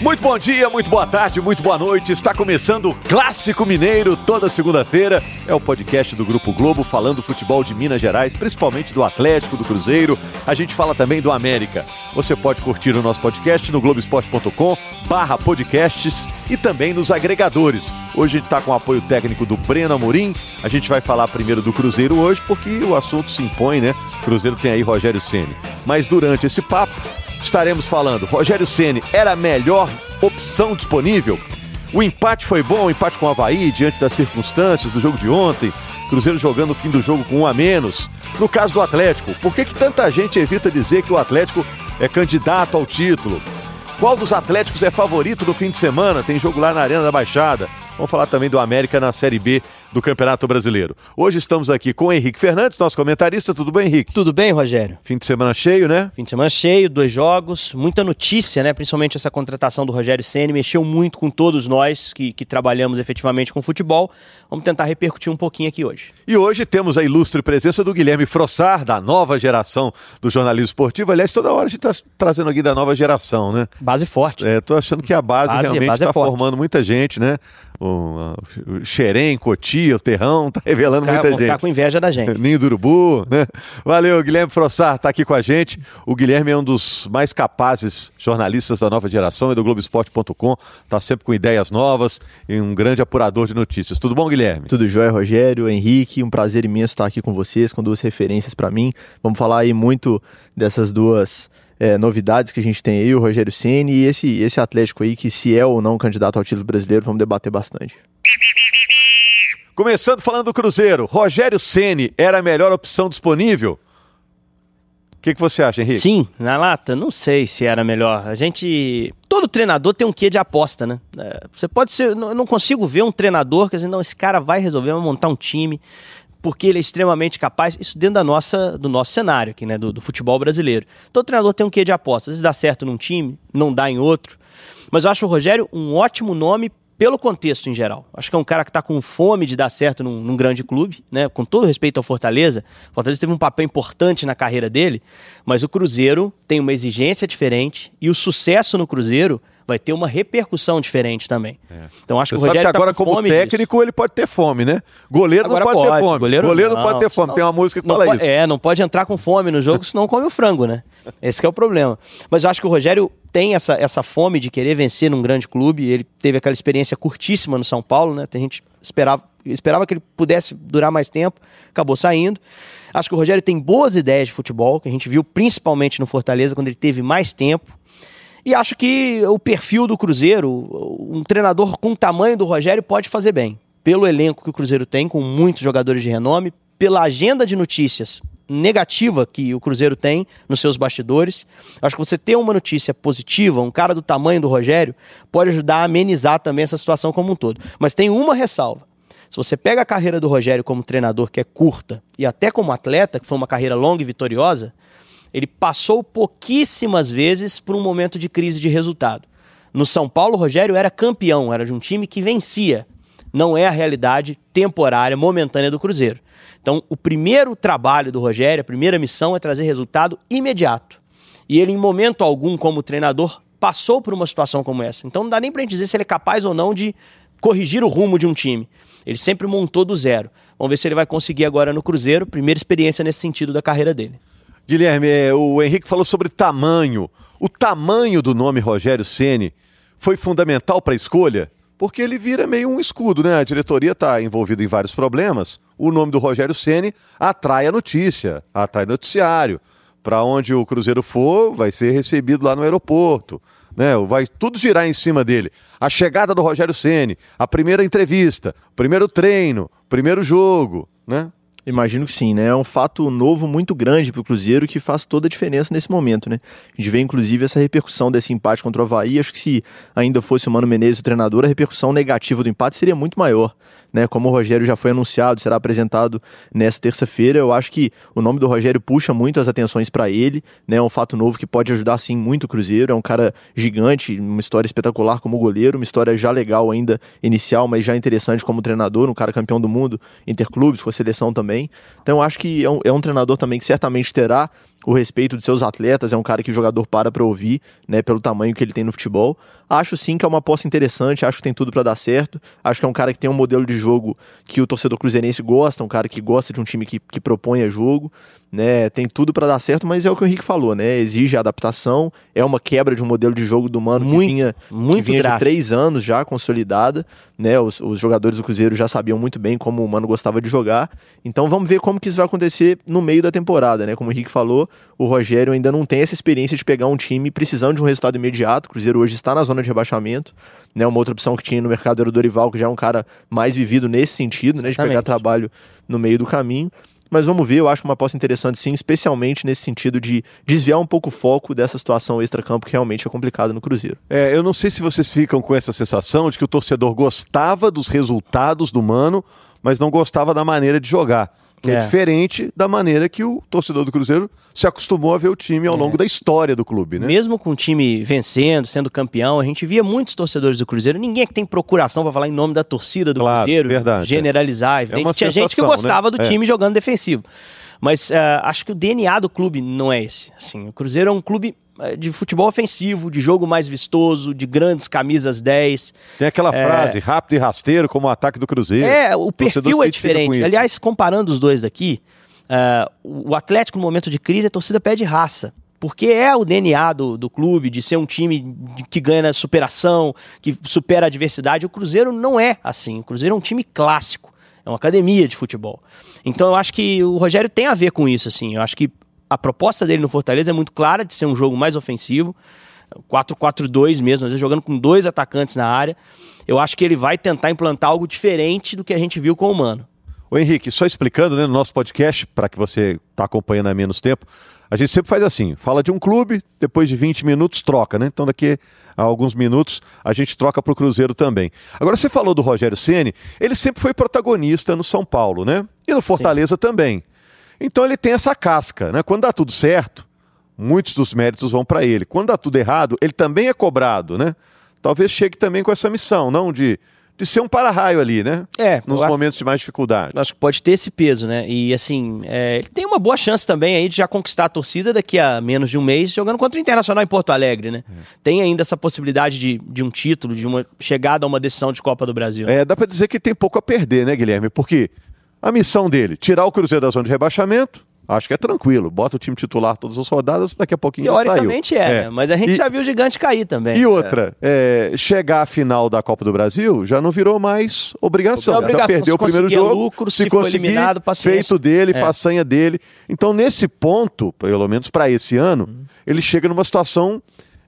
Muito bom dia, muito boa tarde, muito boa noite. Está começando o Clássico Mineiro toda segunda-feira. É o podcast do Grupo Globo falando futebol de Minas Gerais, principalmente do Atlético, do Cruzeiro. A gente fala também do América. Você pode curtir o nosso podcast no globesport.com barra podcasts e também nos agregadores. Hoje está com o apoio técnico do Breno Amorim. A gente vai falar primeiro do Cruzeiro hoje, porque o assunto se impõe, né? Cruzeiro tem aí Rogério Ceni. Mas durante esse papo, estaremos falando. Rogério Ceni era a melhor opção disponível? O empate foi bom, o empate com o Havaí, diante das circunstâncias do jogo de ontem. Cruzeiro jogando o fim do jogo com um a menos. No caso do Atlético, por que, que tanta gente evita dizer que o Atlético é candidato ao título? Qual dos Atléticos é favorito no fim de semana? Tem jogo lá na Arena da Baixada. Vamos falar também do América na Série B do Campeonato Brasileiro. Hoje estamos aqui com o Henrique Fernandes, nosso comentarista. Tudo bem, Henrique? Tudo bem, Rogério? Fim de semana cheio, né? Fim de semana cheio, dois jogos, muita notícia, né? Principalmente essa contratação do Rogério Ceni mexeu muito com todos nós que, que trabalhamos efetivamente com futebol. Vamos tentar repercutir um pouquinho aqui hoje. E hoje temos a ilustre presença do Guilherme Frossar, da nova geração do jornalismo esportivo. Aliás, toda hora a gente está trazendo aqui da nova geração, né? Base forte. É, tô achando que a base, base realmente está é formando muita gente, né? O, o Xerém, Cotia, o Terrão, tá revelando muita gente. Ficar com inveja da gente. Ninho do Urubu, né? Valeu, Guilherme Frossar tá aqui com a gente. O Guilherme é um dos mais capazes jornalistas da nova geração, é do Globoesporte.com, tá sempre com ideias novas e um grande apurador de notícias. Tudo bom, Guilherme? Tudo jóia, Rogério, Henrique, um prazer imenso estar aqui com vocês, com duas referências para mim. Vamos falar aí muito dessas duas é, novidades que a gente tem aí, o Rogério Ceni e esse, esse Atlético aí, que se é ou não candidato ao título brasileiro, vamos debater bastante. Começando falando do Cruzeiro, Rogério Ceni era a melhor opção disponível? O que, que você acha, Henrique? Sim, na lata, não sei se era melhor. A gente. Todo treinador tem um quê de aposta, né? É, você pode ser. Eu não consigo ver um treinador que dizer, não, esse cara vai resolver, vai montar um time porque ele é extremamente capaz, isso dentro da nossa, do nosso cenário aqui, né, do, do futebol brasileiro. Todo treinador tem um quê de aposta, às vezes dá certo num time, não dá em outro, mas eu acho o Rogério um ótimo nome pelo contexto em geral. Acho que é um cara que está com fome de dar certo num, num, grande clube, né? Com todo respeito ao Fortaleza, o Fortaleza teve um papel importante na carreira dele, mas o Cruzeiro tem uma exigência diferente e o sucesso no Cruzeiro vai ter uma repercussão diferente também. É. Então acho Você que o Rogério que agora tá como técnico disso. ele pode ter fome, né? Goleiro agora não pode, pode, ter fome. Goleiro, goleiro não, não, pode ter fome. Tem uma música que fala pode, isso. É, não pode entrar com fome no jogo, senão come o frango, né? Esse é o problema. Mas eu acho que o Rogério tem essa, essa fome de querer vencer num grande clube. Ele teve aquela experiência curtíssima no São Paulo, né? Tem gente esperava esperava que ele pudesse durar mais tempo, acabou saindo. Acho que o Rogério tem boas ideias de futebol, que a gente viu principalmente no Fortaleza, quando ele teve mais tempo. E acho que o perfil do Cruzeiro, um treinador com o tamanho do Rogério pode fazer bem. Pelo elenco que o Cruzeiro tem, com muitos jogadores de renome, pela agenda de notícias negativa que o Cruzeiro tem nos seus bastidores. Acho que você ter uma notícia positiva, um cara do tamanho do Rogério, pode ajudar a amenizar também essa situação como um todo. Mas tem uma ressalva. Se você pega a carreira do Rogério como treinador, que é curta, e até como atleta, que foi uma carreira longa e vitoriosa, ele passou pouquíssimas vezes por um momento de crise de resultado. No São Paulo, Rogério era campeão, era de um time que vencia. Não é a realidade temporária, momentânea do Cruzeiro. Então, o primeiro trabalho do Rogério, a primeira missão é trazer resultado imediato. E ele, em momento algum, como treinador, passou por uma situação como essa. Então, não dá nem para gente dizer se ele é capaz ou não de corrigir o rumo de um time. Ele sempre montou do zero. Vamos ver se ele vai conseguir agora no Cruzeiro, primeira experiência nesse sentido da carreira dele. Guilherme, é, o Henrique falou sobre tamanho. O tamanho do nome Rogério Ceni foi fundamental para a escolha? Porque ele vira meio um escudo, né? A diretoria está envolvida em vários problemas. O nome do Rogério Ceni atrai a notícia, atrai noticiário. Para onde o Cruzeiro for, vai ser recebido lá no aeroporto. Né? Vai tudo girar em cima dele. A chegada do Rogério Ceni, a primeira entrevista, primeiro treino, primeiro jogo, né? Imagino que sim, né? É um fato novo muito grande para o Cruzeiro que faz toda a diferença nesse momento, né? A gente vê inclusive essa repercussão desse empate contra o Havaí. Acho que se ainda fosse o Mano Menezes o treinador, a repercussão negativa do empate seria muito maior né? Como o Rogério já foi anunciado, será apresentado nessa terça-feira, eu acho que o nome do Rogério puxa muito as atenções para ele, né? É um fato novo que pode ajudar sim muito o Cruzeiro. É um cara gigante, uma história espetacular como goleiro, uma história já legal ainda inicial, mas já interessante como treinador, um cara campeão do mundo, interclubes com a seleção também. Então eu acho que é um, é um treinador também que certamente terá o respeito de seus atletas, é um cara que o jogador para para ouvir, né, pelo tamanho que ele tem no futebol. Acho sim que é uma aposta interessante, acho que tem tudo para dar certo. Acho que é um cara que tem um modelo de jogo que o torcedor cruzeirense gosta, um cara que gosta de um time que, que propõe jogo, né? Tem tudo para dar certo, mas é o que o Henrique falou, né? Exige adaptação, é uma quebra de um modelo de jogo do Mano muito, que vinha, muito que vinha de três anos já consolidada, né? Os, os jogadores do Cruzeiro já sabiam muito bem como o Mano gostava de jogar. Então vamos ver como que isso vai acontecer no meio da temporada, né? Como o Henrique falou, o Rogério ainda não tem essa experiência de pegar um time precisando de um resultado imediato. O Cruzeiro hoje está na zona de rebaixamento. Né, uma outra opção que tinha no mercado era o Dorival, que já é um cara mais vivido nesse sentido, né, de pegar trabalho no meio do caminho. Mas vamos ver, eu acho uma aposta interessante sim, especialmente nesse sentido de desviar um pouco o foco dessa situação extra-campo que realmente é complicada no Cruzeiro. É, eu não sei se vocês ficam com essa sensação de que o torcedor gostava dos resultados do Mano, mas não gostava da maneira de jogar que é. é. diferente da maneira que o torcedor do Cruzeiro se acostumou a ver o time ao é. longo da história do clube, né? Mesmo com o time vencendo, sendo campeão, a gente via muitos torcedores do Cruzeiro, ninguém é que tem procuração para falar em nome da torcida do claro, Cruzeiro, verdade, generalizar, é. tinha sensação, gente que gostava né? do é. time jogando defensivo. Mas uh, acho que o DNA do clube não é esse. Assim, o Cruzeiro é um clube é, de futebol ofensivo, de jogo mais vistoso, de grandes camisas 10. Tem aquela é... frase, rápido e rasteiro, como o ataque do Cruzeiro. É, o perfil é diferente. Aliás, comparando os dois aqui, uh, o Atlético, no momento de crise, a torcida pede raça. Porque é o DNA do, do clube, de ser um time que ganha na superação, que supera a adversidade. O Cruzeiro não é assim. O Cruzeiro é um time clássico. É uma academia de futebol. Então eu acho que o Rogério tem a ver com isso, assim. Eu acho que a proposta dele no Fortaleza é muito clara de ser um jogo mais ofensivo. 4-4-2 mesmo, às vezes jogando com dois atacantes na área. Eu acho que ele vai tentar implantar algo diferente do que a gente viu com o Mano. Ô Henrique, só explicando, né, no nosso podcast, para que você está acompanhando há menos tempo, a gente sempre faz assim, fala de um clube, depois de 20 minutos troca, né? Então daqui a alguns minutos a gente troca para o Cruzeiro também. Agora você falou do Rogério Ceni, ele sempre foi protagonista no São Paulo, né? E no Fortaleza Sim. também. Então ele tem essa casca, né? Quando dá tudo certo, muitos dos méritos vão para ele. Quando dá tudo errado, ele também é cobrado, né? Talvez chegue também com essa missão, não de de ser um para-raio ali, né? É. Nos momentos de mais dificuldade. Acho que pode ter esse peso, né? E assim, é, ele tem uma boa chance também aí de já conquistar a torcida daqui a menos de um mês, jogando contra o Internacional em Porto Alegre, né? É. Tem ainda essa possibilidade de, de um título, de uma chegada a uma decisão de Copa do Brasil. É, dá para dizer que tem pouco a perder, né, Guilherme? Porque a missão dele, tirar o Cruzeiro da zona de rebaixamento, Acho que é tranquilo. Bota o time titular todas as rodadas, daqui a pouquinho Teoricamente já saiu. é, é, mas a gente e, já viu o gigante cair também. E outra, é. É, chegar à final da Copa do Brasil já não virou mais obrigação. É obrigação. Já perdeu o primeiro jogo, lucro, se, se conseguir, eliminado, paciência. feito dele, é. façanha dele. Então, nesse ponto, pelo menos para esse ano, hum. ele chega numa situação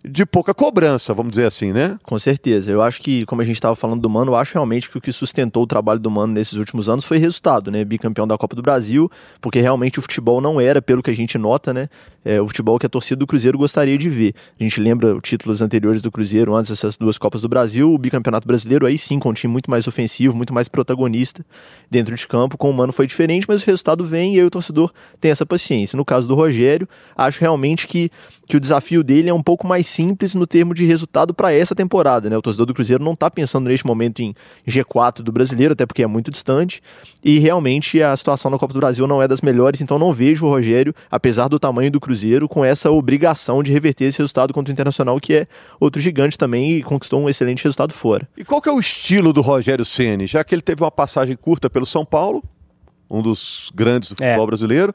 de pouca cobrança, vamos dizer assim, né? Com certeza. Eu acho que, como a gente estava falando do Mano, eu acho realmente que o que sustentou o trabalho do Mano nesses últimos anos foi resultado, né? Bicampeão da Copa do Brasil, porque realmente o futebol não era, pelo que a gente nota, né? É, o futebol que a torcida do Cruzeiro gostaria de ver. A gente lembra os títulos anteriores do Cruzeiro, antes dessas duas Copas do Brasil, o bicampeonato brasileiro, aí sim, com um time muito mais ofensivo, muito mais protagonista dentro de campo. Com o Mano foi diferente, mas o resultado vem e aí o torcedor tem essa paciência. No caso do Rogério, acho realmente que, que o desafio dele é um pouco mais simples no termo de resultado para essa temporada. Né? O torcedor do Cruzeiro não está pensando neste momento em G4 do brasileiro, até porque é muito distante, e realmente a situação na Copa do Brasil não é das melhores, então não vejo o Rogério, apesar do tamanho do Cruzeiro, com essa obrigação de reverter esse resultado contra o Internacional, que é outro gigante também e conquistou um excelente resultado fora. E qual que é o estilo do Rogério Ceni? Já que ele teve uma passagem curta pelo São Paulo, um dos grandes do futebol é. brasileiro,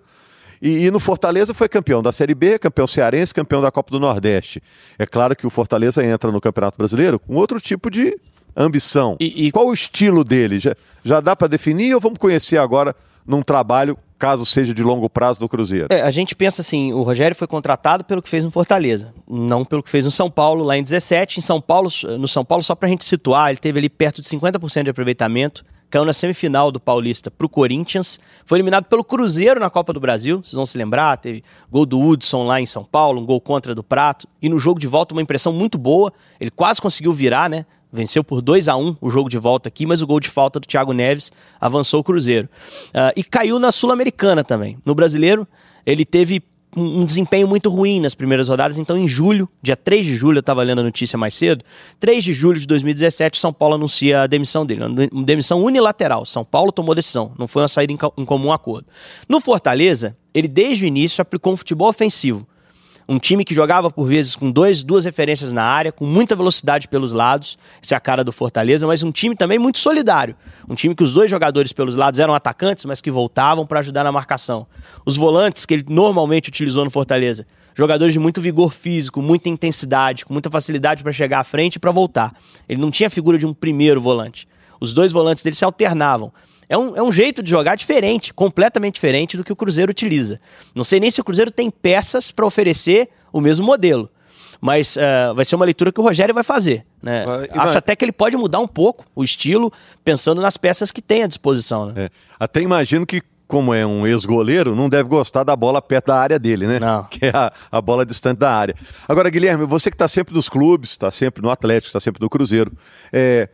e, e, no Fortaleza foi campeão da Série B, campeão cearense, campeão da Copa do Nordeste. É claro que o Fortaleza entra no Campeonato Brasileiro com outro tipo de ambição. E, e... Qual o estilo dele? Já, já dá para definir ou vamos conhecer agora num trabalho, caso seja de longo prazo, do Cruzeiro? É, a gente pensa assim: o Rogério foi contratado pelo que fez no Fortaleza, não pelo que fez no São Paulo lá em 17. Em São Paulo, no São Paulo, só para a gente situar, ele teve ali perto de 50% de aproveitamento caiu na semifinal do Paulista para o Corinthians, foi eliminado pelo Cruzeiro na Copa do Brasil, vocês vão se lembrar, teve gol do Hudson lá em São Paulo, um gol contra do Prato, e no jogo de volta uma impressão muito boa, ele quase conseguiu virar, né? Venceu por 2 a 1 o jogo de volta aqui, mas o gol de falta do Thiago Neves avançou o Cruzeiro. Uh, e caiu na Sul-Americana também. No brasileiro, ele teve um desempenho muito ruim nas primeiras rodadas. Então, em julho, dia 3 de julho, eu estava lendo a notícia mais cedo, 3 de julho de 2017, São Paulo anuncia a demissão dele. Uma demissão unilateral. São Paulo tomou decisão, não foi uma saída em comum acordo. No Fortaleza, ele desde o início aplicou um futebol ofensivo. Um time que jogava por vezes com dois, duas referências na área, com muita velocidade pelos lados, essa é a cara do Fortaleza, mas um time também muito solidário. Um time que os dois jogadores pelos lados eram atacantes, mas que voltavam para ajudar na marcação. Os volantes que ele normalmente utilizou no Fortaleza, jogadores de muito vigor físico, muita intensidade, com muita facilidade para chegar à frente e para voltar. Ele não tinha a figura de um primeiro volante. Os dois volantes dele se alternavam. É um, é um jeito de jogar diferente, completamente diferente do que o Cruzeiro utiliza. Não sei nem se o Cruzeiro tem peças para oferecer o mesmo modelo. Mas uh, vai ser uma leitura que o Rogério vai fazer. Né? Vai, Acho vai... até que ele pode mudar um pouco o estilo, pensando nas peças que tem à disposição. Né? É. Até imagino que como é um ex-goleiro, não deve gostar da bola perto da área dele, né? Não. Que é a, a bola distante da área. Agora, Guilherme, você que está sempre nos clubes, está sempre no Atlético, está sempre no Cruzeiro, é,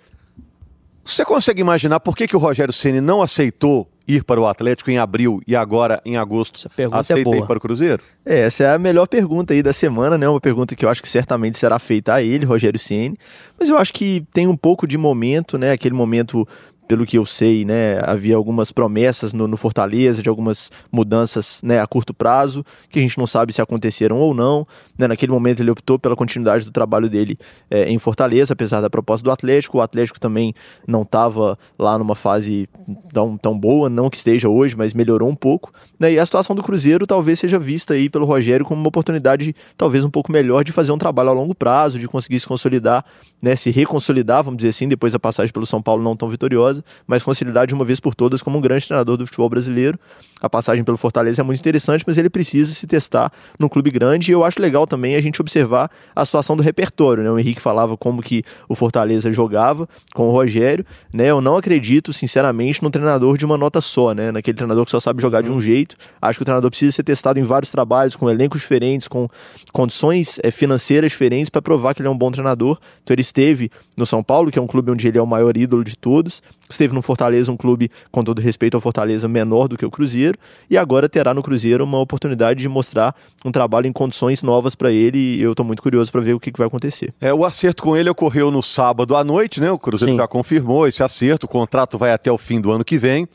você consegue imaginar por que, que o Rogério Ceni não aceitou ir para o Atlético em abril e agora em agosto essa pergunta é aceita é ir para o Cruzeiro? É, essa é a melhor pergunta aí da semana, né? Uma pergunta que eu acho que certamente será feita a ele, Rogério Ceni. Mas eu acho que tem um pouco de momento, né? Aquele momento pelo que eu sei, né, havia algumas promessas no, no, Fortaleza de algumas mudanças né, a curto prazo, que a gente não sabe se aconteceram ou não. Né, naquele momento ele optou pela continuidade do trabalho dele é, em Fortaleza, apesar da proposta do Atlético. O Atlético também não estava lá numa fase tão, tão boa, não que esteja hoje, mas melhorou um pouco. Né, e a situação do Cruzeiro talvez seja vista aí pelo Rogério como uma oportunidade talvez um pouco melhor de fazer um trabalho a longo prazo, de conseguir se consolidar, né, se reconsolidar, vamos dizer assim, depois da passagem pelo São Paulo não tão vitoriosa mas consolidar de uma vez por todas como um grande treinador do futebol brasileiro. A passagem pelo Fortaleza é muito interessante, mas ele precisa se testar num clube grande e eu acho legal também a gente observar a situação do repertório, né? O Henrique falava como que o Fortaleza jogava com o Rogério, né? Eu não acredito, sinceramente, no treinador de uma nota só, né? Naquele treinador que só sabe jogar de um jeito. Acho que o treinador precisa ser testado em vários trabalhos, com elencos diferentes, com condições é, financeiras diferentes para provar que ele é um bom treinador. Então ele esteve no São Paulo, que é um clube onde ele é o maior ídolo de todos, esteve no Fortaleza, um clube, com todo respeito ao Fortaleza, menor do que o Cruzeiro, e agora terá no Cruzeiro uma oportunidade de mostrar um trabalho em condições novas para ele, e eu estou muito curioso para ver o que, que, vai acontecer. É, o acerto com ele ocorreu no sábado à noite, né? O Cruzeiro Sim. já confirmou esse acerto, o contrato vai até o fim do ano que vem.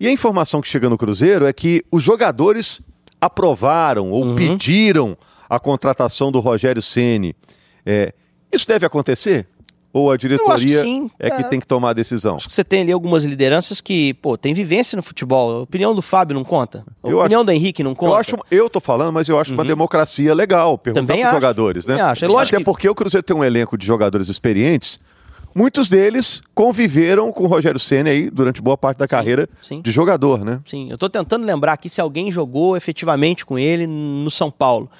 E a informação que chega no Cruzeiro é que os jogadores aprovaram ou uhum. pediram a contratação do Rogério Ceni. É, isso deve acontecer? Ou a diretoria que é que é. tem que tomar a decisão? Acho que você tem ali algumas lideranças que, pô, tem vivência no futebol. A opinião do Fábio não conta. A eu opinião acho, do Henrique não conta. Eu, acho, eu tô falando, mas eu acho uhum. uma democracia legal. Perguntar para os jogadores, né? Acho. É lógico Até que... porque o Cruzeiro tem um elenco de jogadores experientes. Muitos deles conviveram com o Rogério Senna aí durante boa parte da sim, carreira sim. de jogador, né? Sim, eu tô tentando lembrar aqui se alguém jogou efetivamente com ele no São Paulo.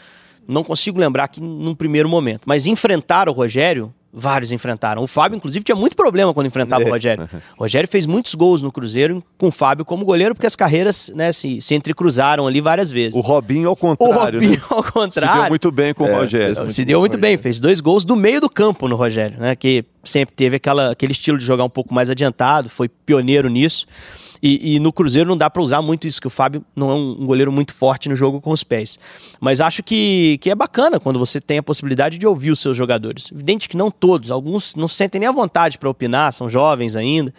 Não consigo lembrar aqui num primeiro momento. Mas enfrentar o Rogério, Vários enfrentaram. O Fábio, inclusive, tinha muito problema quando enfrentava é. o Rogério. O Rogério fez muitos gols no Cruzeiro com o Fábio como goleiro, porque as carreiras né, se, se entrecruzaram ali várias vezes. O Robinho ao contrário. O Robinho né? ao contrário. Se deu muito bem com é, o Rogério. Se deu muito bem, fez dois gols do meio do campo no Rogério, né? Que sempre teve aquela, aquele estilo de jogar um pouco mais adiantado, foi pioneiro nisso. E, e no Cruzeiro não dá para usar muito isso, que o Fábio não é um, um, goleiro muito forte no jogo com os pés. Mas acho que, que é bacana quando você tem a possibilidade de ouvir os seus jogadores. Evidente que não todos, alguns não se sentem nem à vontade para opinar, são jovens ainda.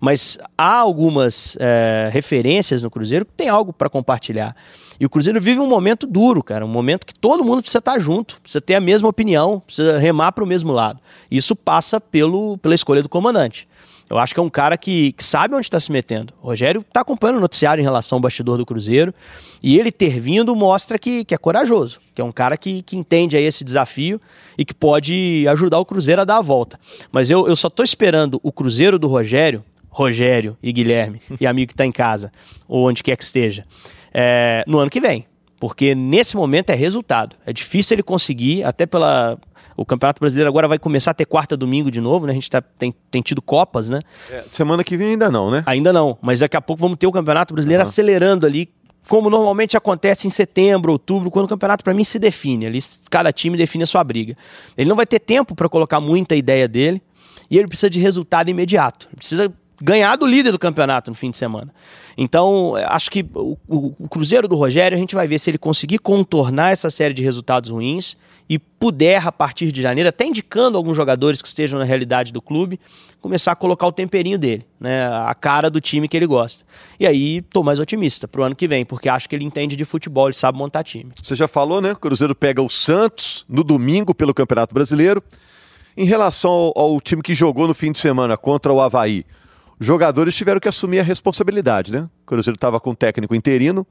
Mas há algumas é, referências no Cruzeiro que tem algo para compartilhar. E o Cruzeiro vive um momento duro, cara, um momento que todo mundo precisa estar junto, precisa ter a mesma opinião, precisa remar para o mesmo lado. Isso passa pelo, pela escolha do comandante. Eu acho que é um cara que, que sabe onde está se metendo. O Rogério está acompanhando o noticiário em relação ao bastidor do Cruzeiro. E ele ter vindo mostra que, que é corajoso, que é um cara que, que entende aí esse desafio e que pode ajudar o Cruzeiro a dar a volta. Mas eu, eu só estou esperando o Cruzeiro do Rogério, Rogério e Guilherme, e amigo que está em casa, ou onde quer que esteja, é, no ano que vem. Porque nesse momento é resultado. É difícil ele conseguir, até pela, o Campeonato Brasileiro agora vai começar a ter quarta domingo de novo, né? A gente tá, tem, tem tido Copas, né? É, semana que vem ainda não, né? Ainda não, mas daqui a pouco vamos ter o Campeonato Brasileiro uhum. acelerando ali, como normalmente acontece em setembro, outubro, quando o campeonato para mim se define. Ali cada time define a sua briga. Ele não vai ter tempo para colocar muita ideia dele e ele precisa de resultado imediato. Ele precisa ganhar do líder do campeonato no fim de semana. Então, acho que o, o, o, Cruzeiro do Rogério, a gente vai ver se ele conseguir contornar essa série de resultados ruins e puder, a partir de janeiro, até indicando alguns jogadores que estejam na realidade do clube, começar a colocar o temperinho dele, né? A cara do time que ele gosta. E aí, tô mais otimista pro ano que vem, porque acho que ele entende de futebol, ele sabe montar time. Você já falou, né? O Cruzeiro pega o Santos no domingo pelo Campeonato Brasileiro. Em relação ao, ao time que jogou no fim de semana contra o Havaí, jogadores tiveram que assumir a responsabilidade, né? O Cruzeiro estava com o técnico interino,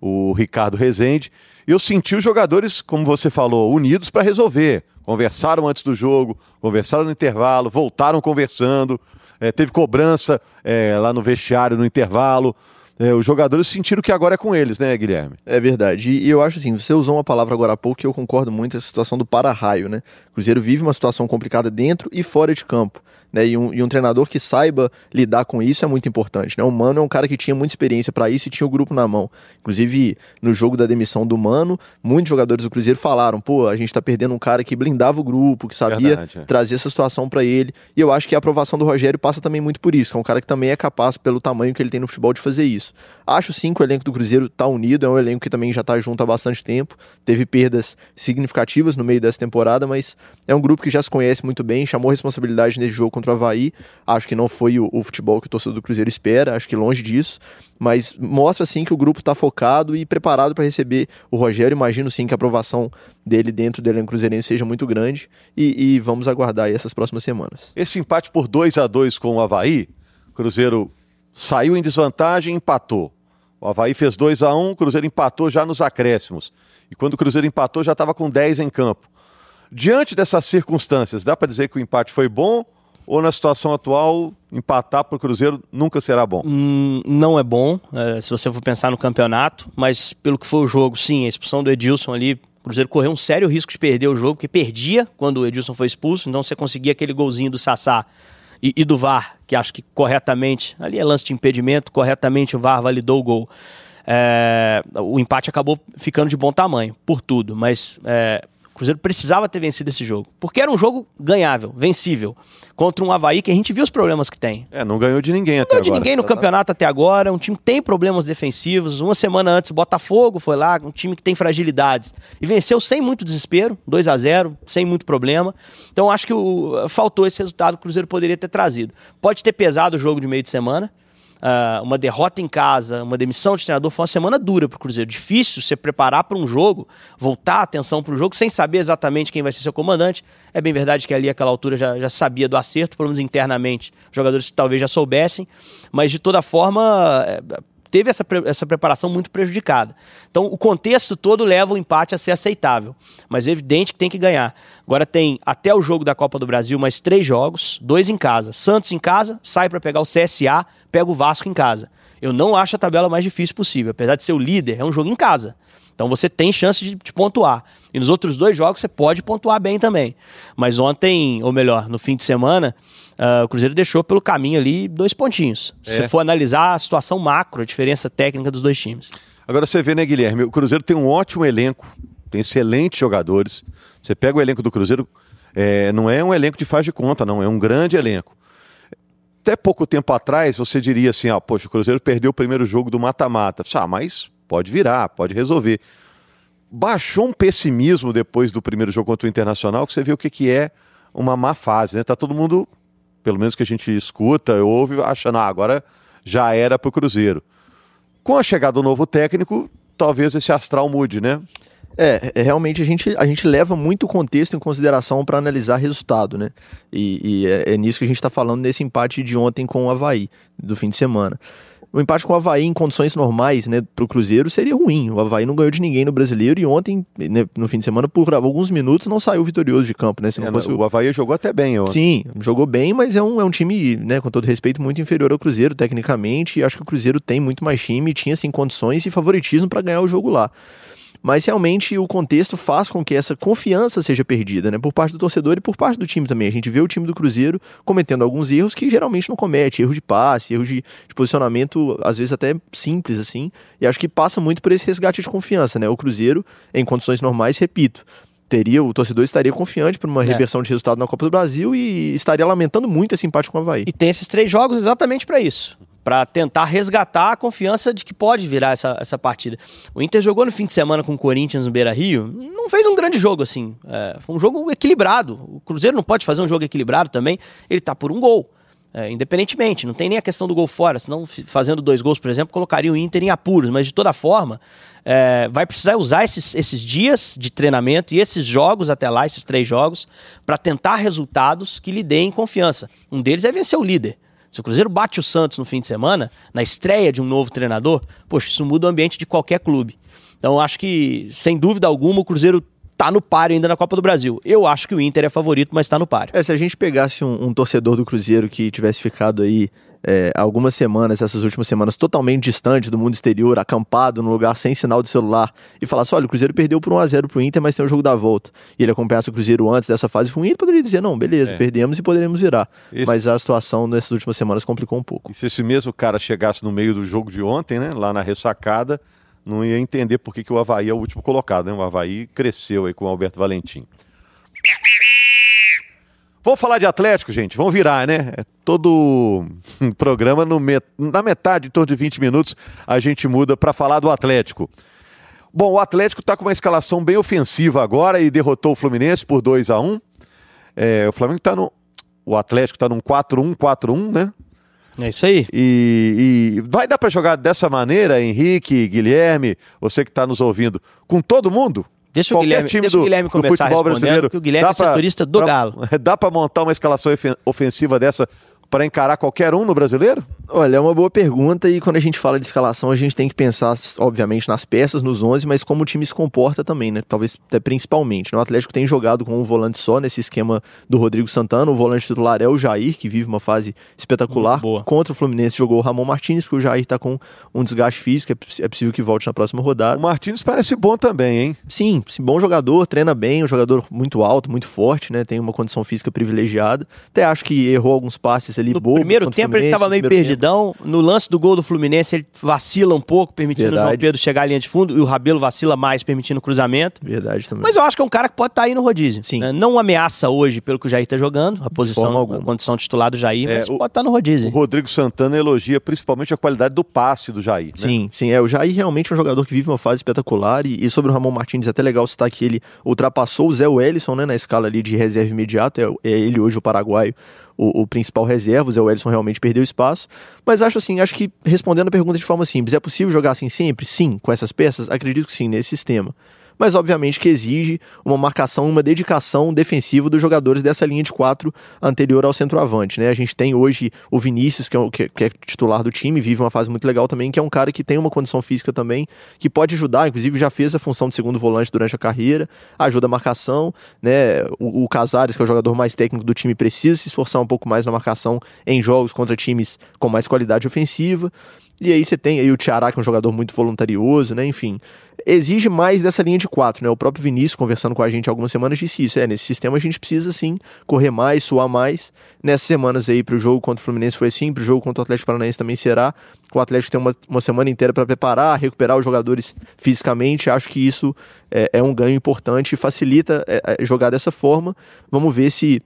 o Ricardo Rezende, e eu senti os jogadores, como você falou, unidos para resolver. Conversaram antes do jogo, conversaram no intervalo, voltaram conversando, é, teve cobrança é, lá no vestiário no intervalo. É, os jogadores sentiram que agora é com eles, né, Guilherme? É verdade. E, e, eu acho assim, você usou uma palavra agora há pouco que eu concordo muito, essa situação do para-raio, né? O Cruzeiro vive uma situação complicada dentro e fora de campo. Né? E, um, e um treinador que saiba lidar com isso é muito importante. Né? O Mano é um cara que tinha muita experiência para isso e tinha o grupo na mão. Inclusive, no jogo da demissão do Mano, muitos jogadores do Cruzeiro falaram: pô, a gente tá perdendo um cara que blindava o grupo, que sabia Verdade, é. trazer essa situação para ele. E eu acho que a aprovação do Rogério passa também muito por isso, que é um cara que também é capaz, pelo tamanho que ele tem no futebol, de fazer isso. Acho sim que o elenco do Cruzeiro tá unido, é um elenco que também já tá junto há bastante tempo, teve perdas significativas no meio dessa temporada, mas é um grupo que já se conhece muito bem, chamou responsabilidade nesse jogo contra o Havaí. Acho que não foi o, o futebol que o torcedor do Cruzeiro espera, acho que longe disso. Mas mostra sim que o grupo está focado e preparado para receber o Rogério. Imagino sim que a aprovação dele dentro do elenco cruzeirense seja muito grande. E, e vamos aguardar essas próximas semanas. Esse empate por 2 a 2 com o Havaí, Cruzeiro saiu em desvantagem e empatou. O Havaí fez 2 a 1 o Cruzeiro empatou já nos acréscimos. E quando o Cruzeiro empatou, já estava com 10 em campo. Diante dessas circunstâncias, dá para dizer que o empate foi bom ou na situação atual, empatar para o Cruzeiro nunca será bom? Hum, não é bom, é, se você for pensar no campeonato, mas pelo que foi o jogo, sim, a expulsão do Edilson ali, o Cruzeiro correu um sério risco de perder o jogo, porque perdia quando o Edilson foi expulso, então você conseguia aquele golzinho do Sassá e, e do VAR, que acho que corretamente, ali é lance de impedimento, corretamente o VAR validou o gol. É, o empate acabou ficando de bom tamanho, por tudo, mas é, o Cruzeiro precisava ter vencido esse jogo. Porque era um jogo ganhável, vencível. Contra um Havaí que a gente viu os problemas que tem. É, não ganhou de ninguém não até agora. Não ganhou de ninguém no campeonato até agora. Um time que tem problemas defensivos. Uma semana antes, Botafogo foi lá, um time que tem fragilidades. E venceu sem muito desespero, 2 a 0 sem muito problema. Então acho que o, faltou esse resultado que o Cruzeiro poderia ter trazido. Pode ter pesado o jogo de meio de semana uh, uma derrota em casa, uma demissão de treinador, foi uma semana dura para o Cruzeiro. Difícil se preparar para um jogo, voltar a atenção para o jogo sem saber exatamente quem vai ser seu comandante. É bem verdade que ali, àquela altura, já, já sabia do acerto, pelo menos internamente, jogadores talvez já soubessem, mas de toda forma. É, teve essa, essa preparação muito prejudicada. Então, o contexto todo leva o empate a ser aceitável. Mas é evidente que tem que ganhar. Agora tem até o jogo da Copa do Brasil mais três jogos, dois em casa. Santos em casa, sai para pegar o CSA, pega o Vasco em casa. Eu não acho a tabela mais difícil possível. Apesar de ser o líder, é um jogo em casa. Então você tem chance de, de, pontuar. E nos outros dois jogos você pode pontuar bem também. Mas ontem, ou melhor, no fim de semana, uh, o Cruzeiro deixou pelo caminho ali dois pontinhos. É. Se você for analisar a situação macro, a diferença técnica dos dois times. Agora você vê, né, Guilherme? O Cruzeiro tem um ótimo elenco, tem excelentes jogadores. Você pega o elenco do Cruzeiro, é, não é um elenco de faz de conta, não, é um grande elenco. Até pouco tempo atrás, você diria assim: ah, poxa, o Cruzeiro perdeu o primeiro jogo do mata-mata. Ah, mas pode virar, pode resolver. Baixou um pessimismo depois do primeiro jogo contra o Internacional, que você vê o que, que é uma má fase, né? Tá todo mundo, pelo menos que a gente escuta, ouve, achando, ah, agora já era pro Cruzeiro. Com a chegada do novo técnico, talvez esse astral mude, né? É, é, realmente a gente, a gente leva muito contexto em consideração para analisar resultado, né? E, e é, é, nisso que a gente está falando nesse empate de ontem com o Havaí, do fim de semana. O empate com o Havaí em condições normais, né, pro Cruzeiro seria ruim. O Havaí não ganhou de ninguém no brasileiro e ontem, né, no fim de semana, por alguns minutos, não saiu vitorioso de campo, né? Se não é, fosse o... Havaí jogou até bem ontem. Sim, jogou bem, mas é um, é um time, né, com todo respeito, muito inferior ao Cruzeiro, tecnicamente. E acho que o Cruzeiro tem muito mais time, tinha sim condições e favoritismo para ganhar o jogo lá mas realmente o contexto faz com que essa confiança seja perdida, né, por parte do torcedor e por parte do time também. A gente vê o time do Cruzeiro cometendo alguns erros que geralmente não comete, erro de passe, erro de, de posicionamento, às vezes até simples assim, e acho que passa muito por esse resgate de confiança, né? O Cruzeiro, em condições normais, repito, teria o torcedor estaria confiante para uma É. reversão de resultado na Copa do Brasil e estaria lamentando muito esse empate com o Havaí. E tem esses três jogos exatamente para isso. Para tentar resgatar a confiança de que pode virar essa, essa partida. O Inter jogou no fim de semana com o Corinthians no Beira Rio. Não fez um grande jogo, assim. É, foi um jogo equilibrado. O Cruzeiro não pode fazer um jogo equilibrado também. Ele tá por um gol. É, independentemente, não tem nem a questão do gol fora, senão fazendo dois gols, por exemplo, colocaria o Inter em apuros, mas de toda forma, é, vai precisar usar esses, esses dias de treinamento e esses jogos até lá, esses três jogos, para tentar resultados que lhe deem confiança. Um deles é vencer o líder. Se o Cruzeiro bate o Santos no fim de semana, na estreia de um novo treinador, poxa, isso muda o ambiente de qualquer clube. Então, acho que, sem dúvida alguma, o Cruzeiro tá no páreo ainda na Copa do Brasil. Eu acho que o Inter é favorito, mas tá no páreo. É, se a gente pegasse um, um torcedor do Cruzeiro que tivesse ficado aí é, algumas semanas, essas últimas semanas, totalmente distante do mundo exterior, acampado num lugar sem sinal de celular, e falasse: olha, o Cruzeiro perdeu por 1x0 pro Inter, mas tem o jogo da volta. E ele acompanhasse o Cruzeiro antes dessa fase ruim, ele poderia dizer: não, beleza, É. perdemos e poderemos virar. Esse- Mas a situação nessas últimas semanas complicou um pouco. E se esse mesmo cara chegasse no meio do jogo de ontem, né, lá na ressacada, não ia entender por que, que o Havaí é o último colocado, né? O Havaí cresceu aí com o Alberto Valentim. Vamos falar de Atlético, gente. Vamos virar, né? É todo programa no met- na metade, em torno de 20 minutos, a gente muda para falar do Atlético. Bom, o Atlético está com uma escalação bem ofensiva agora e derrotou o Fluminense por 2 a 1 É, O Flamengo está no. O Atlético está num 4-1-4-1, né? É isso aí. E, e vai dar para jogar dessa maneira, Henrique, Guilherme, você que está nos ouvindo, com todo mundo? Deixa o Guilherme, time deixa do- o Guilherme do começar futebol respondendo, brasileiro, que o Guilherme dá é pra- setorista do pra- Galo. Dá para montar uma escalação ofen- ofensiva dessa para encarar qualquer um no brasileiro? Olha, é uma boa pergunta e quando a gente fala de escalação, a gente tem que pensar, obviamente, nas peças, nos 11, mas como o time se comporta também, né? Talvez até principalmente. né? O Atlético tem jogado com um volante só nesse esquema do Rodrigo Santana. O volante titular é o Jair, que vive uma fase espetacular. Boa. Contra o Fluminense jogou o Ramon Martins, porque o Jair tá com um desgaste físico, é é possível que volte na próxima rodada. O Martins parece bom também, hein? Sim, sim, bom jogador, treina bem, um jogador muito alto, muito forte, né? Tem uma condição física privilegiada. Até acho que errou alguns passes ali No bobos primeiro contra o tempo ele estava no meio primeiro tempo. perdidão. No lance do gol do Fluminense ele vacila um pouco, permitindo o João Verdade. Pedro chegar à linha de fundo. E o Rabelo vacila mais, permitindo o cruzamento. Verdade também. Mas eu acho que é um cara que pode estar aí no rodízio. Sim. né? Não ameaça hoje pelo que o Jair está jogando, a posição, a alguma. condição titular do Jair, É, mas o- pode estar no O rodízio. Rodrigo Santana elogia principalmente a qualidade do passe do Jair. né? Sim, sim. É, o Jair realmente é um jogador que vive uma fase espetacular. E, e sobre o Ramon Martins, é até legal citar que ele ultrapassou o Zé Wellison, né, na escala ali de reserva imediata. É, é ele hoje, o paraguaio, o, o principal reserva. O Zé Wellison realmente perdeu espaço. Mas acho assim, acho que respondendo a pergunta de forma simples, é possível jogar assim sempre? Sim, com essas peças? Acredito que sim, nesse sistema. Mas obviamente que exige uma marcação, uma dedicação defensiva dos jogadores dessa linha de quatro anterior ao centroavante, né? A gente tem hoje o Vinícius, que é, que- que é titular do time, vive uma fase muito legal também, que é um cara que tem uma condição física também, que pode ajudar, inclusive já fez a função de segundo volante durante a carreira, ajuda a marcação, né? O, o Casares, que é o jogador mais técnico do time, precisa se esforçar um pouco mais na marcação em jogos contra times com mais qualidade ofensiva. E aí você tem aí o Tiará, que é um jogador muito voluntarioso, né? Enfim, exige mais dessa linha de quatro, né? O próprio Vinícius, conversando com a gente algumas semanas, disse isso. É, nesse sistema a gente precisa, sim, correr mais, suar mais. Nessas semanas aí, pro jogo contra o Fluminense foi assim, pro jogo contra o Atlético Paranaense também será. O Atlético tem uma, uma semana inteira para preparar, recuperar os jogadores fisicamente. Acho que isso é, é um ganho importante e facilita é, é, jogar dessa forma. Vamos ver se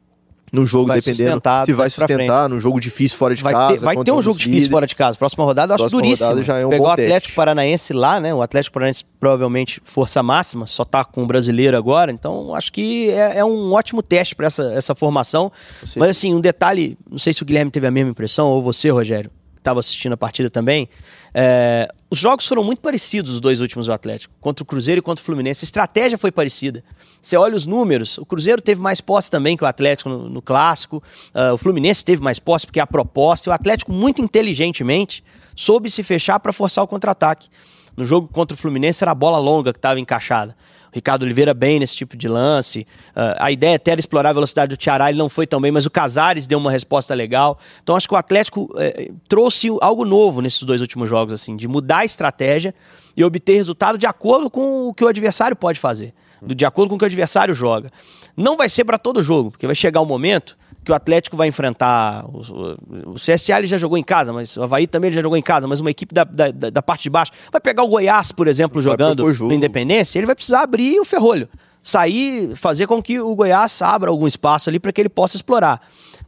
no jogo, Vai dependendo se vai sustentar, num jogo difícil fora de Vai casa. ter, vai ter um jogo difícil líderes. fora de casa. Próxima rodada eu acho Próxima duríssimo. já é um Pegar bom o Atlético. Paranaense lá, né? O Atlético Paranaense provavelmente força máxima, só tá com o brasileiro agora. Então acho que é, é um ótimo teste para essa, essa formação. Mas assim, um detalhe, não sei se o Guilherme teve a mesma impressão, ou você, Rogério, estava assistindo a partida também. é, os jogos foram muito parecidos, os dois últimos do Atlético, contra o Cruzeiro e contra o Fluminense. A estratégia foi parecida. Você olha os números, o Cruzeiro teve mais posse também que o Atlético no, no clássico, ah, o Fluminense teve mais posse porque é a proposta, o Atlético, muito inteligentemente, soube se fechar para forçar o contra-ataque. No jogo contra o Fluminense era a bola longa que estava encaixada. Ricardo Oliveira bem nesse tipo de lance. Ah, a ideia até era explorar a velocidade do Tiará, ele não foi tão bem, mas o Casares deu uma resposta legal. Então acho que o Atlético eh, trouxe algo novo nesses dois últimos jogos, assim, de mudar a estratégia e obter resultado de acordo com o que o adversário pode fazer, de acordo com o que o adversário joga. Não vai ser para todo jogo, porque vai chegar o momento que o Atlético vai enfrentar. O, o- o CSA ele já jogou em casa, mas o Havaí também ele já jogou em casa, mas uma equipe da, da, da- parte de baixo. Vai pegar o Goiás, por exemplo, Vai jogando no Independência, ele vai precisar abrir o ferrolho. sair, fazer com que o Goiás abra algum espaço ali para que ele possa explorar.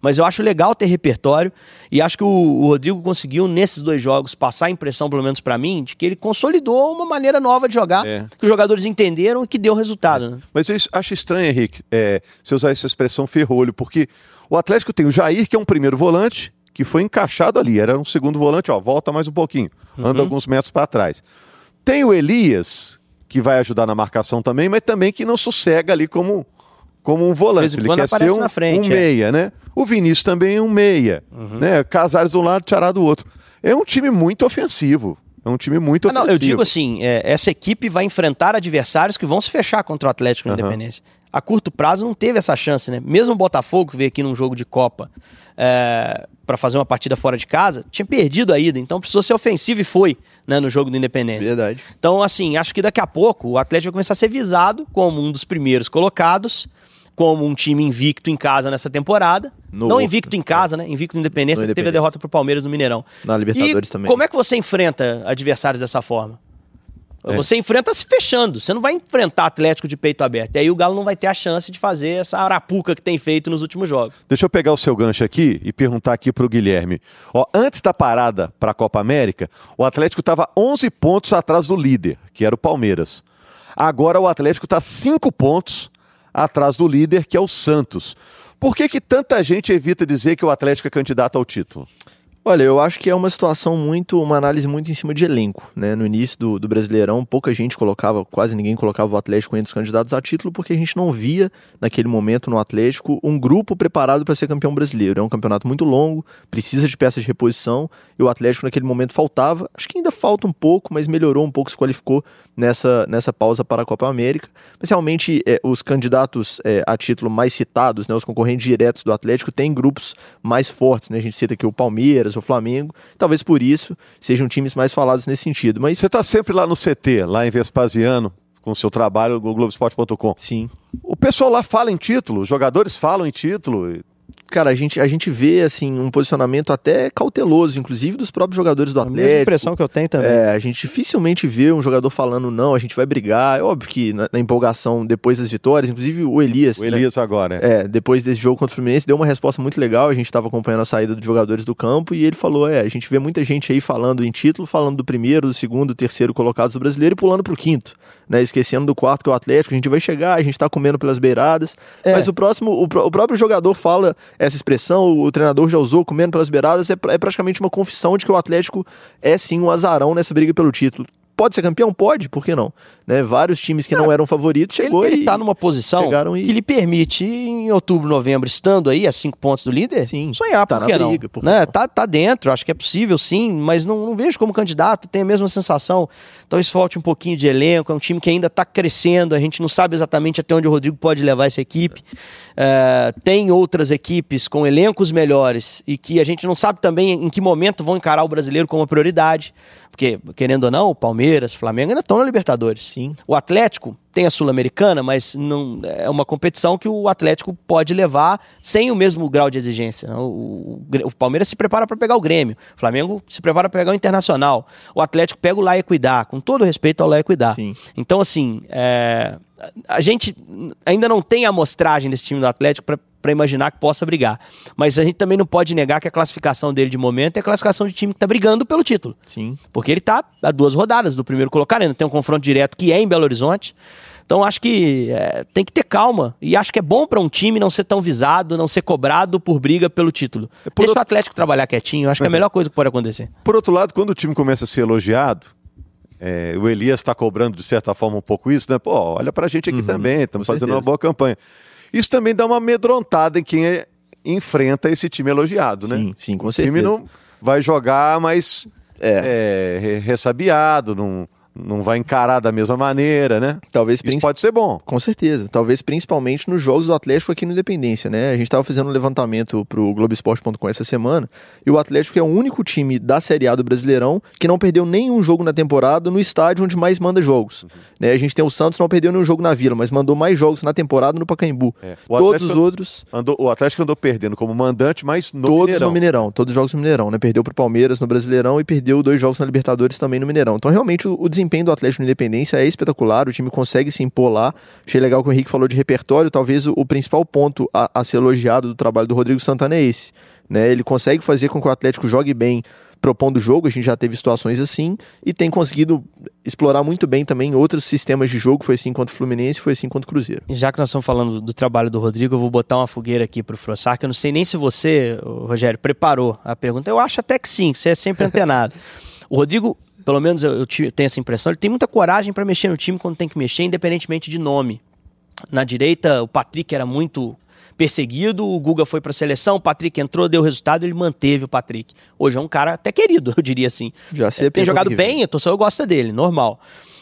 Mas eu acho legal ter repertório e acho que o, o Rodrigo conseguiu, nesses dois jogos, passar a impressão, pelo menos para mim, de que ele consolidou uma maneira nova de jogar, é. que os jogadores entenderam e que deu resultado. Né? Mas eu acho estranho, Henrique, é, se usar essa expressão ferrolho, porque o Atlético tem o Jair, que é um primeiro volante, que foi encaixado ali, era um segundo volante, ó, volta mais um pouquinho, anda uhum. alguns metros para trás. Tem o Elias, que vai ajudar na marcação também, mas também que não sossega ali como como um volante. Ele quer ser um, frente, um é. meia, é. né? O Vinícius também é um meia. Uhum. Né? Casares de um lado, Tiará do outro. É um time muito ofensivo. É um time muito ah, não, ofensivo. Eu digo assim, é, essa equipe vai enfrentar adversários que vão se fechar contra o Atlético uhum. Independência. A curto prazo não teve essa chance, né? Mesmo o Botafogo, que veio aqui num jogo de Copa é, para fazer uma partida fora de casa, tinha perdido a ida, então precisou ser ofensivo e foi né, no jogo do Independência. Verdade. Então, assim, acho que daqui a pouco o Atlético vai começar a ser visado como um dos primeiros colocados como um time invicto em casa nessa temporada. No não invicto em casa, né? Invicto Independência, teve a derrota pro Palmeiras no Mineirão. Na Libertadores e também. Como é que você enfrenta adversários dessa forma? É. Você enfrenta se fechando. Você não vai enfrentar Atlético de peito aberto. E aí o Galo não vai ter a chance de fazer essa arapuca que tem feito nos últimos jogos. Deixa eu pegar o seu gancho aqui e perguntar aqui pro Guilherme. Ó, antes da parada para a Copa América, o Atlético estava 11 pontos atrás do líder, que era o Palmeiras. Agora o Atlético está 5 pontos atrás do líder, que é o Santos. Por que, que tanta gente evita dizer que o Atlético é candidato ao título? Olha, eu acho que é uma situação muito, uma análise muito em cima de elenco, né? No início do, do Brasileirão, pouca gente colocava, quase ninguém colocava o Atlético entre os candidatos a título, porque a gente não via, naquele momento, no Atlético, um grupo preparado para ser campeão brasileiro. É um campeonato muito longo, precisa de peças de reposição, e o Atlético naquele momento faltava. Acho que ainda falta um pouco, mas melhorou um pouco, se qualificou nessa, nessa pausa para a Copa América. Mas realmente, é, os candidatos é, a título mais citados, né? Os concorrentes diretos do Atlético, têm grupos mais fortes, né? A gente cita aqui o Palmeiras, Palmeiras, o Flamengo. Talvez por isso sejam times mais falados nesse sentido. Mas você está sempre lá no CT, lá em Vespasiano, com o seu trabalho no Globoesporte.com. Sim. O pessoal lá fala em título, os jogadores falam em título cara, a gente, a gente vê, assim, um posicionamento até cauteloso, inclusive dos próprios jogadores do Atlético. É a impressão que eu tenho também. É, a gente dificilmente vê um jogador falando, não, a gente vai brigar. É óbvio que na, na empolgação depois das vitórias, inclusive o Elias. O Elias né? agora, é. é. depois desse jogo contra o Fluminense, deu uma resposta muito legal. A gente estava acompanhando a saída dos jogadores do campo e ele falou: é, a gente vê muita gente aí falando em título, falando do primeiro, do segundo, do terceiro colocados do brasileiro e pulando pro quinto. Né, esquecendo do quarto que é o Atlético, a gente vai chegar, a gente tá comendo pelas beiradas. É. Mas o próximo, o, o próprio jogador fala essa expressão, o treinador já usou, comendo pelas beiradas, é, é praticamente uma confissão de que o Atlético é sim um azarão nessa briga pelo título. Pode ser campeão? Pode, por que não? Né? Vários times que não é, eram favoritos chegou ele, ele tá numa posição e... que lhe permite, em outubro, novembro, estando aí a cinco pontos do líder, sim, sonhar, tá por que briga, não? né? Tá, tá dentro, acho que é possível sim, mas não, não vejo como candidato, tem a mesma sensação. Talvez falte um pouquinho de elenco, é um time que ainda está crescendo, a gente não sabe exatamente até onde o Rodrigo pode levar essa equipe. É, tem outras equipes com elencos melhores e que a gente não sabe também em que momento vão encarar o brasileiro como prioridade. Porque, querendo ou não, o Palmeiras, Flamengo ainda estão na Libertadores. Sim. O Atlético tem a Sul-Americana, mas não é uma competição que o Atlético pode levar sem o mesmo grau de exigência. O, o, o Palmeiras se prepara para pegar o Grêmio, o Flamengo se prepara para pegar o Internacional, o Atlético pega o Lá Equidar, com todo respeito ao Lá Equidar. Então, assim, é, a gente ainda não tem a amostragem desse time do Atlético para imaginar que possa brigar. Mas a gente também não pode negar que a classificação dele de momento é a classificação de time que está brigando pelo título. Sim. Porque ele está a duas rodadas do primeiro colocado, ainda tem um confronto direto que é em Belo Horizonte. Então acho que é, tem que ter calma. E acho que é bom para um time não ser tão visado, não ser cobrado por briga pelo título. É por Deixa outro... o Atlético trabalhar quietinho, acho que é a melhor coisa que pode acontecer. Por outro lado, quando o time começa a ser elogiado, é, o Elias está cobrando de certa forma um pouco isso, né? Pô, olha pra gente aqui uhum, também, estamos fazendo certeza. uma boa campanha. Isso também dá uma amedrontada em quem é, enfrenta esse time elogiado, né? Sim, sim, com o certeza. time não vai jogar mais é. É, ressabiado, não não vai encarar da mesma maneira, né? Talvez Isso pode ser bom. Com certeza. Talvez principalmente nos jogos do Atlético aqui no Independência, né? A gente estava fazendo um levantamento pro Globoesporte.com essa semana e o Atlético é o único time da Série A do Brasileirão que não perdeu nenhum jogo na temporada no estádio onde mais manda jogos. Uhum. Né? A gente tem o Santos não perdeu nenhum jogo na Vila, mas mandou mais jogos na temporada no Pacaembu. É. Todos os outros andou, o Atlético andou perdendo como mandante, mas no todos Mineirão. no Mineirão, todos os jogos no Mineirão, né? Perdeu pro Palmeiras no Brasileirão e perdeu dois jogos na Libertadores também no Mineirão. Então realmente o, o desempenho do Atlético Independência é espetacular, o time consegue se impor lá. Achei legal que o Henrique falou de repertório, talvez o, o principal ponto a, a, ser elogiado do trabalho do Rodrigo Santana é esse. Né? Ele consegue fazer com que o Atlético jogue bem propondo o jogo, a gente já teve situações assim, e tem conseguido explorar muito bem também outros sistemas de jogo, foi assim contra o Fluminense, foi assim contra o Cruzeiro. Já que nós estamos falando do trabalho do Rodrigo, eu vou botar uma fogueira aqui para o Frossar, que eu não sei nem se você, Rogério, preparou a pergunta. Eu acho até que sim, você é sempre antenado. o Rodrigo, pelo menos eu, eu tenho essa impressão, ele tem muita coragem para mexer no time quando tem que mexer, independentemente de nome. Na direita, o Patrick era muito perseguido, o Guga foi para a seleção, o Patrick entrou, deu resultado, ele manteve o Patrick. Hoje é um cara até querido, eu diria assim. Já sei Tem jogado bem, a torcedor gosta dele, normal.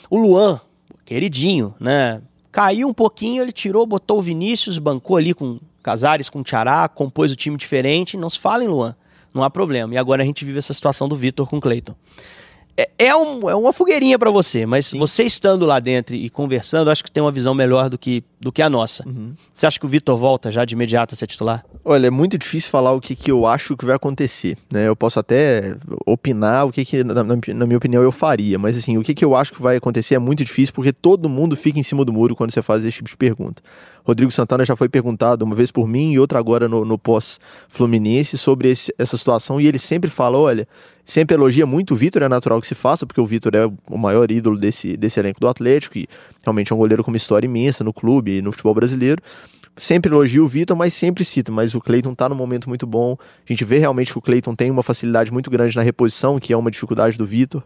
O Luan, queridinho, né? Caiu um pouquinho, ele tirou, botou o Vinícius, bancou ali com Casares, com o Tiará, compôs o time diferente. Não se fala em Luan, não há problema. E agora a gente vive essa situação do Vitor com o Cleiton. É, é, um, é uma fogueirinha para você, mas Sim. você estando lá dentro e conversando, acho que tem uma visão melhor do que, do que a nossa. Uhum. Você acha que o Vitor volta já de imediato a ser titular? Olha, é muito difícil falar o que, que eu acho que vai acontecer. Né? Eu posso até opinar o que, que na, na, minha opinião, eu faria, mas assim, o que, que eu acho que vai acontecer é muito difícil porque todo mundo fica em cima do muro quando você faz esse tipo de pergunta. Rodrigo Santana já foi perguntado uma vez por mim e outra agora no, no pós-Fluminense sobre esse, essa situação e ele sempre fala: olha, sempre elogia muito o Vitor, é natural que se faça, porque o Vitor é o maior ídolo desse, desse elenco do Atlético e realmente é um goleiro com uma história imensa no clube e no futebol brasileiro. Sempre elogia o Vitor, mas sempre cita, mas o Cleiton tá num momento muito bom. A gente vê realmente que o Cleiton tem uma facilidade muito grande na reposição, que é uma dificuldade do Vitor.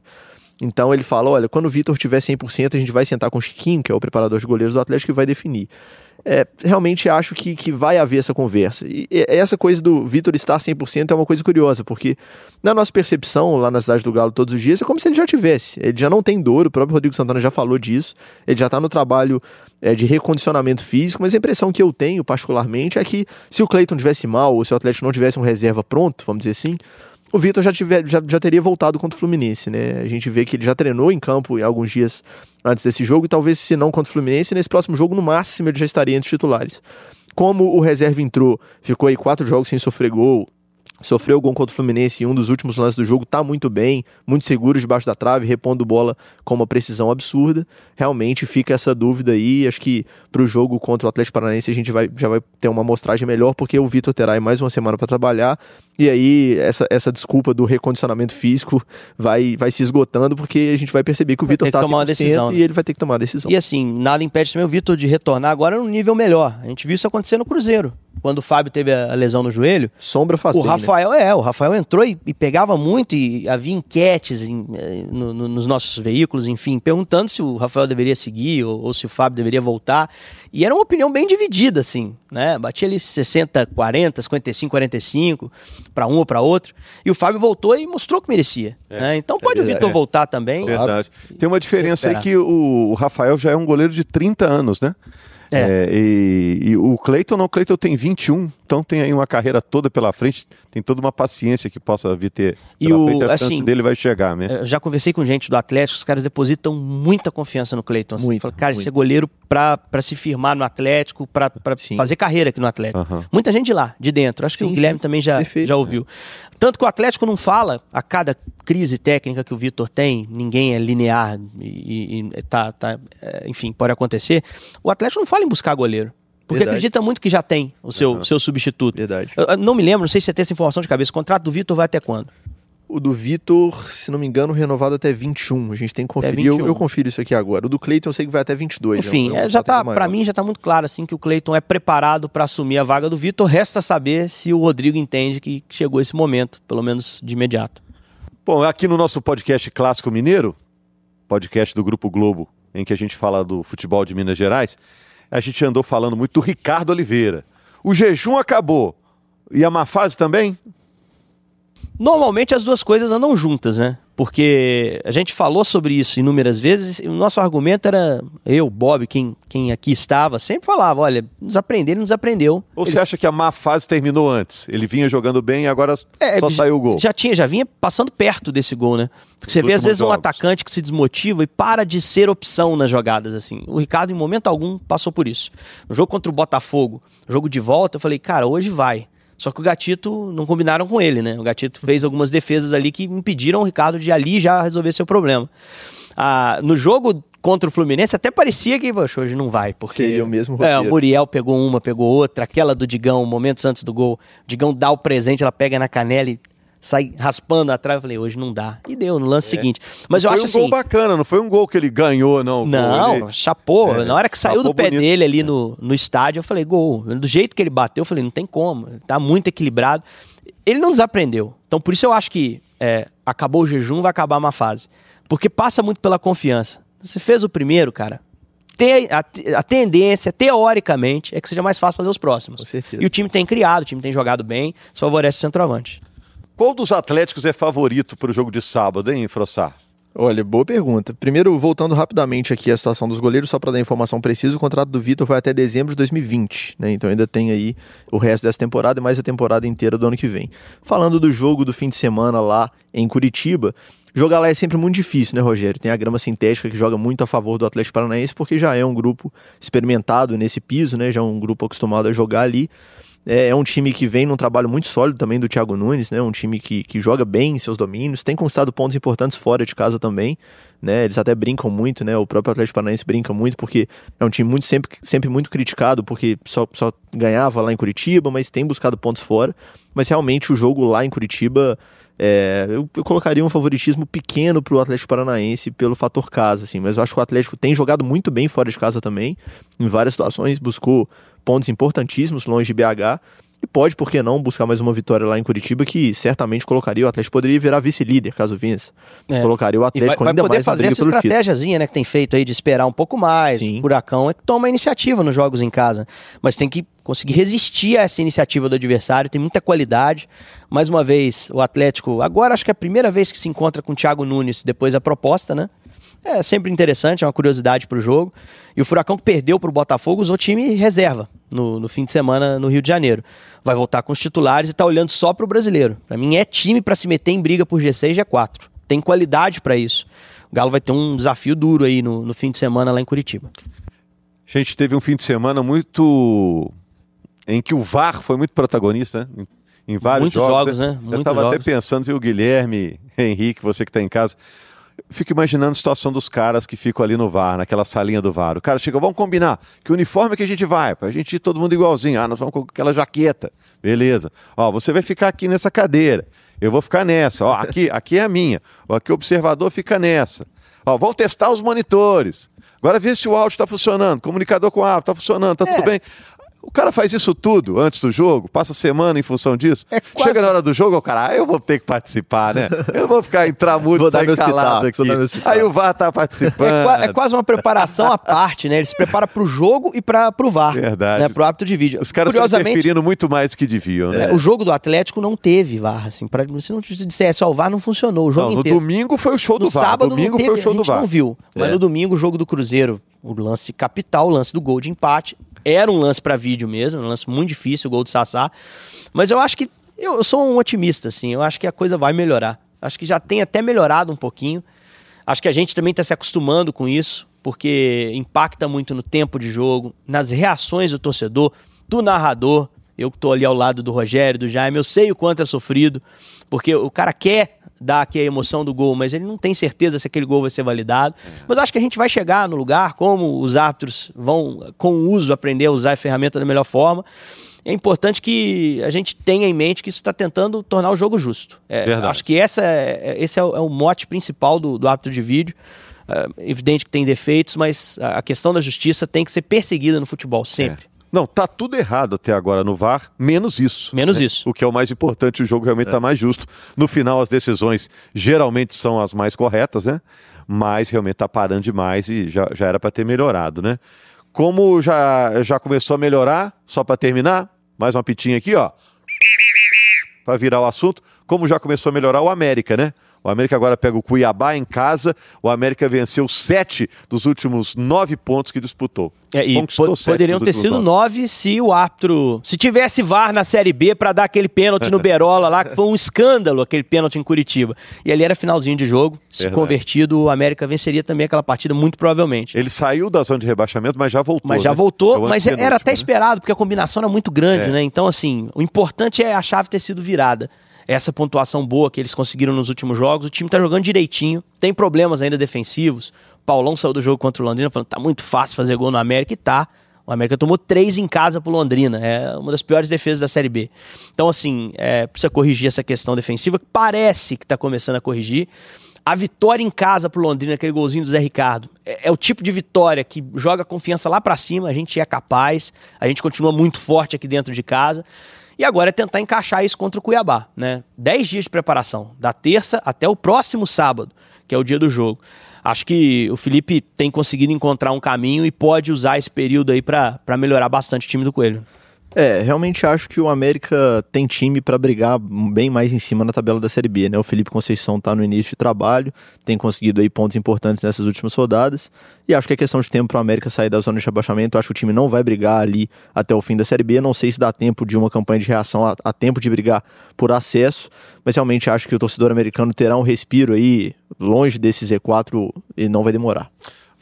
Então ele fala: olha, quando o Vitor tiver 100%, a gente vai sentar com o Chiquinho, que é o preparador de goleiros do Atlético, e vai definir é, realmente acho que, que vai haver essa conversa. E, e essa coisa do Vitor estar 100% é uma coisa curiosa, porque na nossa percepção lá na cidade do Galo todos os dias é como se ele já tivesse. Ele já não tem dor, o próprio Rodrigo Santana já falou disso, ele já está no trabalho é, de recondicionamento físico, mas a impressão que eu tenho particularmente é que se o Cleiton tivesse mal ou se o Atlético não tivesse um reserva pronto, vamos dizer assim, o Vitor já, já, já teria voltado contra o Fluminense, né? A gente vê que ele já treinou em campo alguns dias antes desse jogo, e talvez, se não contra o Fluminense, nesse próximo jogo, no máximo, ele já estaria entre os titulares. Como o reserva entrou, ficou aí quatro jogos sem sofrer gol, sofreu gol contra o Fluminense em um dos últimos lances do jogo, tá muito bem, muito seguro debaixo da trave, repondo bola com uma precisão absurda. Realmente fica essa dúvida aí, acho que para o jogo contra o Atlético Paranaense a gente vai, já vai ter uma amostragem melhor, porque o Vitor terá mais uma semana para trabalhar, e aí essa, essa desculpa do recondicionamento físico vai, vai se esgotando, porque a gente vai perceber que o Vitor tá tomar uma decisão, e ele vai ter que tomar a decisão. E assim, nada impede também o Vitor de retornar agora num nível melhor. A gente viu isso acontecer no Cruzeiro quando o Fábio teve a lesão no joelho. Sombra faz O bem, né? Rafael, é, o Rafael entrou e, e, pegava muito e havia enquetes em, eh, no, no, nos nossos veículos, enfim, perguntando se o Rafael deveria seguir ou, ou, se o Fábio deveria voltar. E era uma opinião bem dividida, assim, né? Batia ali 60, 40, 55, 45 para um ou para outro. E o Fábio voltou e mostrou que merecia. É, né? Então pode é o Vitor é. voltar também. Verdade. Tem uma diferença aí que o, o Rafael já é um goleiro de 30 anos, né? É. é. e, e, o Cleiton não, o Cleiton tem 21, então tem aí uma carreira toda pela frente, tem toda uma paciência que possa vir ter e o, frente, a assim, dele vai chegar, né? Eu já conversei com gente do Atlético, os caras depositam muita confiança no Cleiton. Assim, Fala, cara, muito. esse é goleiro para se firmar no Atlético, para fazer carreira aqui no Atlético. Uhum. Muita gente lá, de dentro. Acho sim, que o Guilherme sim. também já, já ouviu. Tanto que o Atlético não fala, a cada crise técnica que o Vitor tem, ninguém é linear e, e tá, tá, é, enfim, pode acontecer. O Atlético não fala em buscar goleiro. Porque Verdade. acredita muito que já tem o seu, uhum. seu substituto. Verdade. Eu, eu não me lembro, não sei se você tem essa informação de cabeça. O contrato do Vitor vai até quando? O do Vitor, se não me engano, renovado até 21. A gente tem que conferir. Eu, eu, confiro isso aqui agora. O do Cleiton eu sei que vai até 22. Enfim, é, é, já tá, para mim já tá muito claro assim que o Cleiton é preparado para assumir a vaga do Vitor. Resta saber se o Rodrigo entende que chegou esse momento, pelo menos de imediato. Bom, aqui no nosso podcast Clássico Mineiro, podcast do Grupo Globo, em que a gente fala do futebol de Minas Gerais, a gente andou falando muito do Ricardo Oliveira. O jejum acabou. E a má fase também? Normalmente as duas coisas andam juntas, né? Porque a gente falou sobre isso inúmeras vezes, e o nosso argumento era, eu, Bob, quem, quem aqui estava, sempre falava, olha, desaprender, ele não desaprendeu. Ou você acha que a má fase terminou antes? Ele vinha jogando bem e agora é, só saiu o gol. Já tinha, já vinha passando perto desse gol, né? Porque você vê às vezes jogos. um atacante que se desmotiva e para de ser opção nas jogadas, assim. O Ricardo, em momento algum, passou por isso. No jogo contra o Botafogo, jogo de volta, eu falei, cara, hoje vai. Só que o Gatito não combinaram com ele, né? O Gatito fez algumas defesas ali que impediram o Ricardo de ali já resolver seu problema. Ah, no jogo contra o Fluminense até parecia que poxa, hoje não vai, porque Seria o mesmo é, o. Muriel pegou uma, pegou outra, aquela do Digão, momentos antes do gol, o Digão dá o presente, ela pega na canela e sai raspando atrás, eu falei, hoje não dá. E deu no lance seguinte. Mas eu foi acho um assim, gol bacana, não foi um gol que ele ganhou, não. não, Ele- chapou. É, Na hora que saiu chapou do pé bonito. dele ali no, no estádio, eu falei, gol. Do jeito que ele bateu, eu falei, não tem como. Ele tá muito equilibrado. Ele não desaprendeu. Então, por isso eu acho que é, acabou o jejum, vai acabar uma fase. Porque passa muito pela confiança. Você fez o primeiro, cara. a, a tendência, teoricamente, é que seja mais fácil fazer os próximos. E o time tem criado, o time tem jogado bem, isso favorece o centroavante. Qual dos Atléticos é favorito para o jogo de sábado, hein, Frossar? Olha, boa pergunta. Primeiro, voltando rapidamente aqui à situação dos goleiros, só para dar informação precisa, o contrato do Vitor vai até dezembro de 2020, né? Então ainda tem aí o resto dessa temporada e mais a temporada inteira do ano que vem. Falando do jogo do fim de semana lá em Curitiba, jogar lá é sempre muito difícil, né, Rogério? Tem a grama sintética que joga muito a favor do Atlético Paranaense, porque já é um grupo experimentado nesse piso, né? Já é um grupo acostumado a jogar ali. É, é um time que vem num trabalho muito sólido também do Thiago Nunes, né? Um time que, que joga bem em seus domínios, tem conquistado pontos importantes fora de casa também, né? Eles até brincam muito, né? O próprio Atlético Paranaense brinca muito porque é um time muito sempre, sempre muito criticado porque só, só ganhava lá em Curitiba, mas tem buscado pontos fora. Mas realmente o jogo lá em Curitiba é, eu, eu colocaria um favoritismo pequeno para o Atlético Paranaense pelo fator casa, assim, mas eu acho que o Atlético tem jogado muito bem fora de casa também, em várias situações, buscou pontos importantíssimos longe de BH e pode, por que não, buscar mais uma vitória lá em Curitiba que certamente colocaria o Atlético, poderia virar vice-líder caso vença. É. Colocaria o E vai, Atlético vai ainda poder mais fazer essa estratégiazinha, né, que tem feito aí de esperar um pouco mais. Sim. O Furacão é que toma iniciativa nos jogos em casa, mas tem que conseguir resistir a essa iniciativa do adversário, tem muita qualidade. Mais uma vez, o Atlético, agora acho que é a primeira vez que se encontra com o Thiago Nunes depois da proposta, né? É sempre interessante, é uma curiosidade pro jogo. E o Furacão que perdeu pro Botafogo usou time reserva no, no fim de semana no Rio de Janeiro. Vai voltar com os titulares e tá olhando só pro brasileiro. Pra mim é time pra se meter em briga por G6 e G4. Tem qualidade pra isso. O Galo vai ter um desafio duro aí no, no fim de semana lá em Curitiba. A gente teve um fim de semana muito. em que o VAR foi muito protagonista, né? Em, vários Muitos jogos, né? Eu Muitos estava até jogos. pensando, viu, Guilherme, Henrique, você que está em casa. Fico imaginando a situação dos caras que ficam ali no VAR, naquela salinha do VAR. O cara chega, vamos combinar, que uniforme que a gente vai? Pra gente ir todo mundo igualzinho. Ah, nós vamos com aquela jaqueta. Beleza. Ó, você vai ficar aqui nessa cadeira. Eu vou ficar nessa. Ó, aqui, aqui é a minha. Ó, aqui o observador fica nessa. Ó, vamos testar os monitores. Agora vê se o áudio está funcionando. Comunicador com áudio está funcionando, tá É. tudo bem. O cara faz isso tudo antes do jogo, passa a semana em função disso. É quase- Chega na hora do jogo, o cara, ah, eu vou ter que participar, né? Eu vou ficar entrar muito, meu calado aqui. Aí o VAR tá participando. É, é quase uma preparação à parte, né? Ele se prepara pro jogo e para pro VAR. Verdade. Né? Pro hábito de vídeo. Os caras estão interferindo muito mais do que deviam, né? é, o jogo do Atlético não teve VAR, assim. Pra, se não dissesse, ó, o VAR não funcionou o jogo Não, no inteiro. domingo foi o show No do VAR. sábado domingo não teve, foi o show a do gente VAR. não viu. Mas É. no domingo, o jogo do Cruzeiro, o lance capital, o lance do gol de empate. Era um lance pra vídeo mesmo, um lance muito difícil, o gol do Sassá. Mas eu acho que. Eu, eu sou um otimista, assim. Eu acho que a coisa vai melhorar. Acho que já tem até melhorado um pouquinho. Acho que a gente também está se acostumando com isso, porque impacta muito no tempo de jogo, nas reações do torcedor, do narrador. Eu que tô ali ao lado do Rogério, do Jaime, eu sei o quanto é sofrido, porque o cara quer dar aqui a emoção do gol, mas ele não tem certeza se aquele gol vai ser validado. Mas eu acho que a gente vai chegar no lugar, como os árbitros vão, com o uso, aprender a usar a ferramenta da melhor forma. É importante que a gente tenha em mente que isso está tentando tornar o jogo justo. É, Verdade. acho que essa é, esse é o, é o mote principal do, do árbitro de vídeo. É, evidente que tem defeitos, mas a questão da justiça tem que ser perseguida no futebol, sempre. Não, tá tudo errado até agora no VAR, menos isso. Menos isso. O que é o mais importante, o jogo realmente está mais justo. No final, as decisões geralmente são as mais corretas, né? Mas realmente está parando demais e já, já era para ter melhorado, né? Como já, já começou a melhorar, só para terminar, mais uma pitinha aqui, ó. Para virar o assunto, como já começou a melhorar o América, né? O América agora pega o Cuiabá em casa. O América venceu sete dos últimos nove pontos que disputou. É, e poderiam ter sido nove. nove se o árbitro. Se tivesse VAR na Série B pra dar aquele pênalti no Berola lá, que foi um escândalo aquele pênalti em Curitiba. E ali era finalzinho de jogo. Se Verdade. convertido, o América venceria também aquela partida, muito provavelmente. Ele saiu da zona de rebaixamento, mas já voltou. Mas já né? É voltou, o mas era até né? esperado, porque a combinação era muito grande, É. né? Então, assim, o importante é a chave ter sido virada. Essa pontuação boa que eles conseguiram nos últimos jogos. O time tá jogando direitinho, tem problemas ainda defensivos. Paulão saiu do jogo contra o Londrina falando tá muito fácil fazer gol no América e tá. O América tomou três em casa pro Londrina. É uma das piores defesas da Série B. Então, assim, é, precisa corrigir essa questão defensiva, que parece que tá começando a corrigir. A vitória em casa pro Londrina, aquele golzinho do Zé Ricardo, é, é o tipo de vitória que joga confiança lá para cima. A gente é capaz, a gente continua muito forte aqui dentro de casa. E agora é tentar encaixar isso contra o Cuiabá, né? Dez dias de preparação, da terça até o próximo sábado, que é o dia do jogo. Acho que o Felipe tem conseguido encontrar um caminho e pode usar esse período aí para melhorar bastante o time do Coelho. É, realmente acho que o América tem time para brigar bem mais em cima na tabela da Série B, né? O Felipe Conceição está no início de trabalho, tem conseguido aí pontos importantes nessas últimas rodadas, e acho que é questão de tempo para o América sair da zona de rebaixamento. Acho que o time não vai brigar ali até o fim da Série B. Não sei se dá tempo de uma campanha de reação, a, a tempo de brigar por acesso, mas realmente acho que o torcedor americano terá um respiro aí longe desse Z4 e não vai demorar.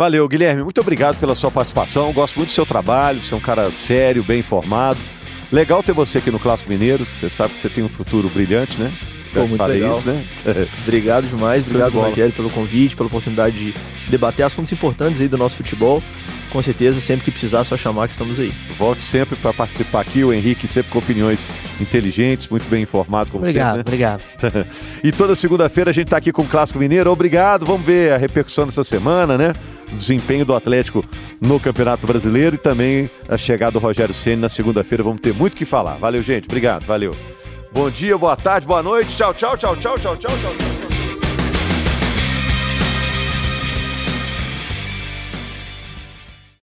Valeu, Guilherme. Muito obrigado pela sua participação. Gosto muito do seu trabalho. Você é um cara sério, bem informado. Legal ter você aqui no Clássico Mineiro. Você sabe que você tem um futuro brilhante, né? Pô, muito legal. Isso, né? obrigado demais. Obrigado, Rogério, pelo convite, pela oportunidade de debater assuntos importantes aí do nosso futebol com certeza, sempre que precisar, é só chamar que estamos aí. Volte sempre para participar aqui, o Henrique sempre com opiniões inteligentes, muito bem informado. Como obrigado, sempre, né? obrigado. e toda segunda-feira a gente está aqui com o Clássico Mineiro. Obrigado, vamos ver a repercussão dessa semana, né? O desempenho do Atlético no Campeonato Brasileiro e também a chegada do Rogério Ceni na segunda-feira. Vamos ter muito o que falar. Valeu, gente. Obrigado, valeu. Bom dia, boa tarde, boa noite. Tchau, tchau, tchau, tchau, tchau, tchau, tchau.